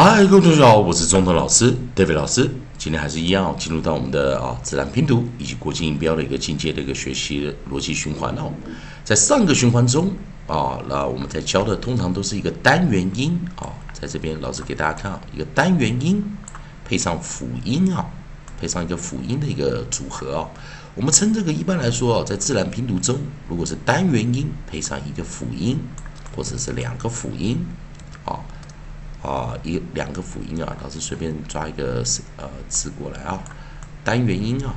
嗨，各位同学好，我是中通老师 David 老师。今天还是一样，进入到我们的啊自然拼读以及国际音标的一个进阶的一个学习逻辑循环哦。在上个循环中啊，那我们在教的通常都是一个单元音啊，在这边老师给大家看啊，一个单元音配上辅音啊，配上一个辅音的一个组合啊。我们称这个一般来说啊，在自然拼读中，如果是单元音配上一个辅音，或者是两个辅音啊。啊，一两个辅音啊，老师随便抓一个呃字过来啊，单元音啊，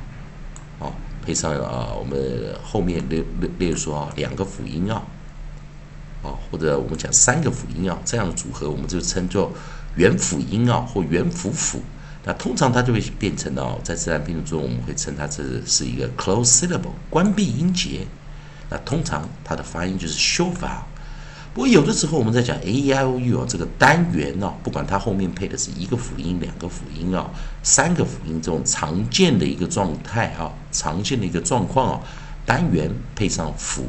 啊，配上啊我们后面例例例如说啊两个辅音啊，啊或者我们讲三个辅音啊，这样的组合我们就称作元辅音啊或元辅辅。那通常它就会变成哦，在自然拼读中我们会称它这是一个 close syllable 关闭音节。那通常它的发音就是收发。不过有的时候我们在讲 a e i o u 啊，这个单元呢，不管它后面配的是一个辅音、两个辅音啊、三个辅音这种常见的一个状态啊，常见的一个状况啊，单元配上辅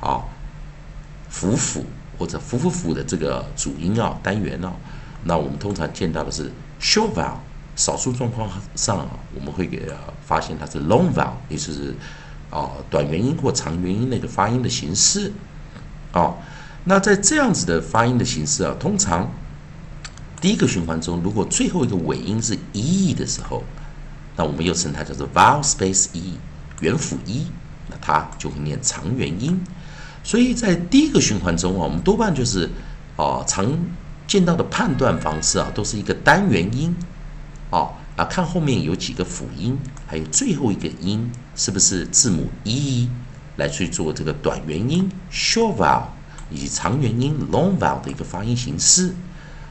啊、辅辅或者辅辅辅的这个主音啊，单元呢，那我们通常见到的是 short vowel，少数状况上啊，我们会给发现它是 long vowel，也就是啊短元音或长元音那个发音的形式啊。那在这样子的发音的形式啊，通常第一个循环中，如果最后一个尾音是 e 的时候，那我们又称它叫做 vowel space e 元辅 e，那它就会念长元音。所以在第一个循环中啊，我们多半就是啊常见到的判断方式啊，都是一个单元音啊啊，看后面有几个辅音，还有最后一个音是不是字母 e 来去做这个短元音 short vowel。以及长元音 long vowel 的一个发音形式，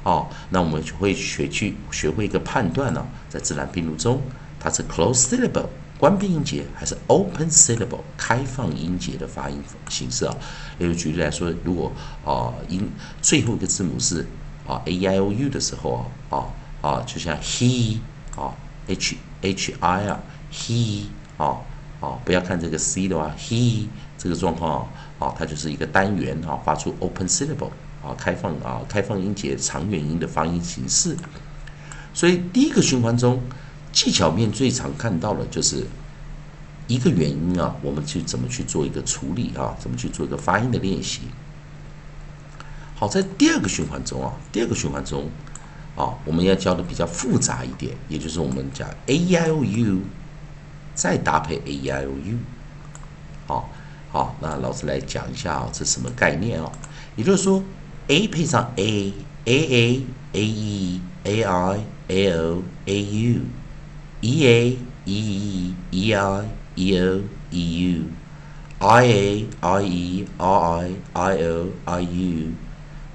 哦，那我们就会学去学会一个判断呢，在自然拼读中，它是 close syllable 关闭音节还是 open syllable 开放音节的发音形式啊？例如举例来说，如果啊音最后一个字母是啊 a i o u 的时候啊啊啊，就像 he 啊 h h i 啊 he 啊啊，不要看这个 c 的话，he 这个状况。啊，它就是一个单元啊，发出 open syllable 啊，开放啊，开放音节长元音的发音形式。所以第一个循环中，技巧面最常看到的就是一个元音啊，我们去怎么去做一个处理啊，怎么去做一个发音的练习。好，在第二个循环中啊，第二个循环中啊，我们要教的比较复杂一点，也就是我们讲 a e i o u，再搭配 a e i o u，好。好，那老师来讲一下啊，这什么概念啊？也就是说，a 配上 a a a a e a i a o a u e a e e e i e o e u i a i e r i i o i u o a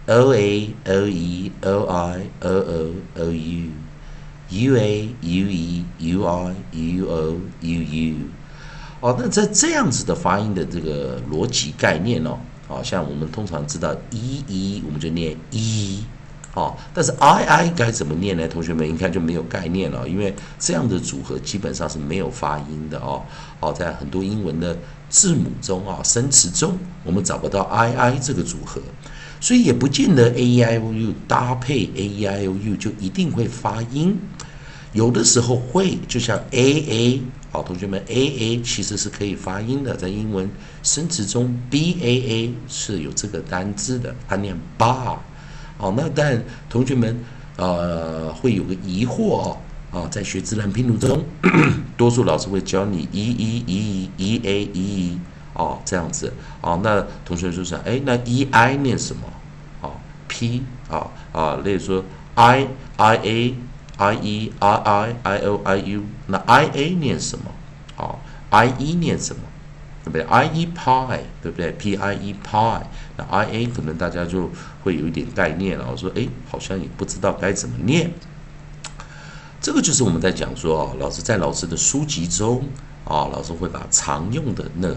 o e o i o o o u u a u e u i u o u u 哦，那在这样子的发音的这个逻辑概念哦，好像我们通常知道 e e，我们就念 e，哦，但是 i i 该怎么念呢？同学们应该就没有概念了，因为这样的组合基本上是没有发音的哦。哦，在很多英文的字母中啊，生词中，我们找不到 i i 这个组合，所以也不见得 a e i o u 搭配 a e i o u 就一定会发音，有的时候会，就像 a a。好，同学们，a a 其实是可以发音的，在英文生词中，b a a 是有这个单字的，它念 bar。好，那但同学们呃会有个疑惑哦，啊，在学自然拼读中，多数老师会教你 e e e e a e 哦这样子，哦，那同学就想，哎，那 e i 念什么？哦，p 啊啊，例如说 i i a。I e i i i o i u，那 i a 念什么？啊，i e 念什么？对不对？i e pi，对不对？p i e pi 那 i a 可能大家就会有一点概念了。我说，哎，好像也不知道该怎么念。这个就是我们在讲说啊，老师在老师的书籍中啊，老师会把常用的那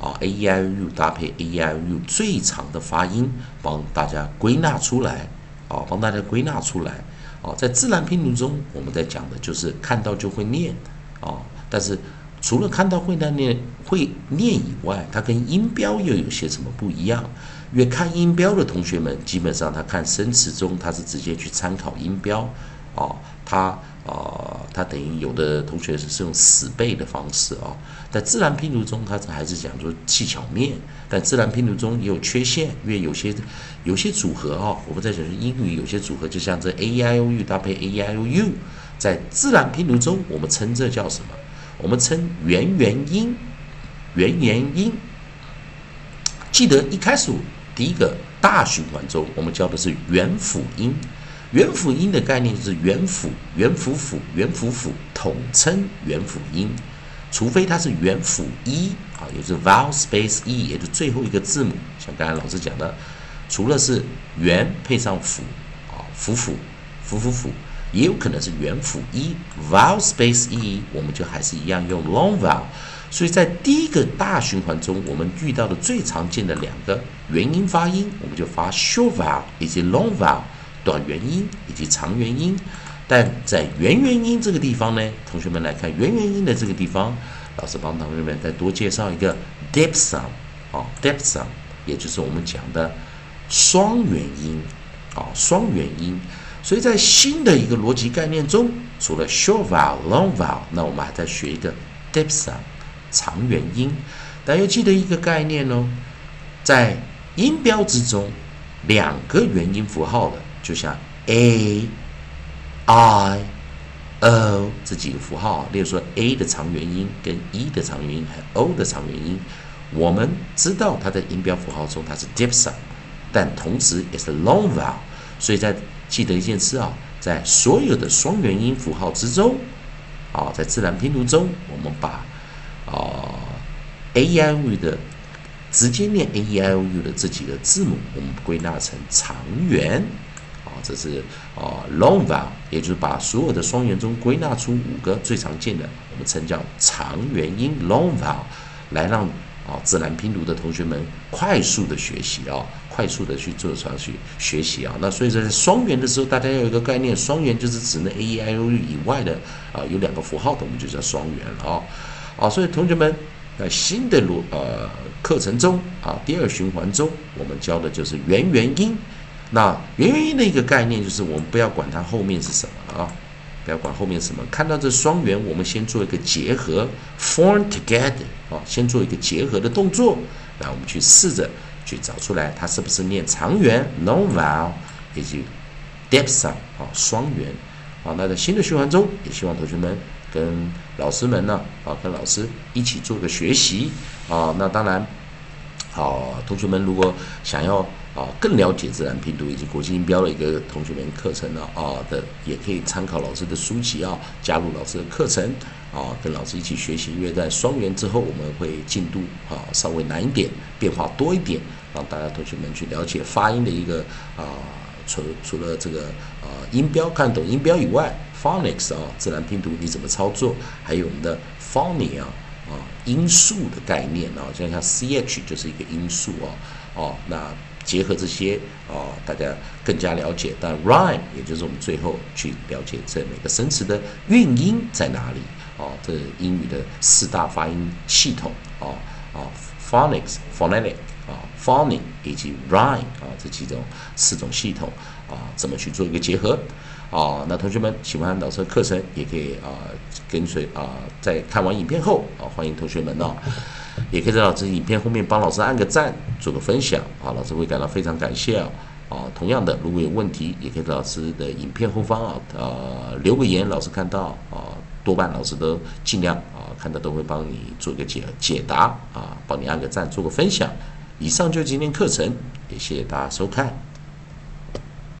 啊 a e i u 搭配 a e i u 最长的发音帮大家归纳出来，啊，帮大家归纳出来。哦，在自然拼读中，我们在讲的就是看到就会念，哦，但是除了看到会念念会念以外，它跟音标又有些什么不一样？越看音标的同学们，基本上他看生词中，他是直接去参考音标，啊，他啊，他等于有的同学是是用死背的方式啊。在自然拼读中，他还是讲究技巧面，但自然拼读中也有缺陷，因为有些有些组合啊，我们在讲英语有些组合，就像这 a e i o u 搭配 a e i o u，在自然拼读中，我们称这叫什么？我们称元元音，元元音。记得一开始第一个大循环中，我们教的是元辅音。元辅音的概念就是元辅、元辅辅、元辅辅，统称元辅音。除非它是元辅一啊，也就是 vowel space e，也就最后一个字母。像刚才老师讲的，除了是元配上辅啊，辅辅、辅辅辅，也有可能是元辅一 vowel space e，我们就还是一样用 long vowel。所以在第一个大循环中，我们遇到的最常见的两个元音发音，我们就发 short vowel 以及 long vowel 短元音以及长元音。但在元元音这个地方呢，同学们来看元元音的这个地方，老师帮同学们再多介绍一个 diphthong 啊，diphthong，也就是我们讲的双元音啊，双元音。所以在新的一个逻辑概念中，除了 short vowel、long vowel，那我们还在学一个 diphthong。长元音，大家记得一个概念哦，在音标之中，两个元音符号的，就像 a、i、o 这几个符号，例如说 a 的长元音跟 e 的长元音，还 o 的长元音，我们知道它在音标符号中它是 diphthong，但同时也是 long vowel，所以在记得一件事啊，在所有的双元音符号之中，啊，在自然拼读中，我们把啊 A I O u 的直接念 a e i o u 的这几个字母，我们归纳成长元。啊，这是啊 long vowel，也就是把所有的双元中归纳出五个最常见的，我们称叫长元音 long vowel，来让啊自然拼读的同学们快速的学习啊，快速的去做上去学习啊。那所以在双元的时候，大家要有一个概念，双元就是指那 a e i o u 以外的啊有两个符号的，我们就叫双元了啊。啊，所以同学们，在新的录呃课程中啊，第二循环中，我们教的就是元元音。那元元音的一个概念就是，我们不要管它后面是什么啊，不要管后面什么。看到这双元，我们先做一个结合，form together 啊，先做一个结合的动作。来，我们去试着去找出来，它是不是念长元 long vowel，以及 diphthong 啊双元。啊，那在新的循环中，也希望同学们。跟老师们呢，啊，跟老师一起做个学习啊。那当然，好，同学们如果想要啊更了解自然拼读以及国际音标的一个同学们课程呢，啊的也可以参考老师的书籍啊，加入老师的课程啊，跟老师一起学习。因为在双元之后，我们会进度啊稍微难一点，变化多一点，让大家同学们去了解发音的一个啊，除除了这个啊音标看懂音标以外。phonics 啊，自然拼读你怎么操作？还有我们的 phony 啊，啊音素的概念啊，像像 ch 就是一个音素啊，哦，那结合这些啊，大家更加了解。但 rhyme 也就是我们最后去了解这每个生词的韵音在哪里啊？这英语的四大发音系统啊啊，phonics、phonetic 啊，phony 以及 rhyme 啊这几种四种系统啊，怎么去做一个结合？啊，那同学们喜欢老师的课程，也可以啊跟随啊，在看完影片后啊，欢迎同学们呢，也可以在老师影片后面帮老师按个赞，做个分享啊，老师会感到非常感谢啊。啊，同样的，如果有问题，也可以在老师的影片后方啊，呃，留个言，老师看到啊，多半老师都尽量啊，看到都会帮你做一个解解答啊，帮你按个赞，做个分享。以上就是今天课程，也谢谢大家收看。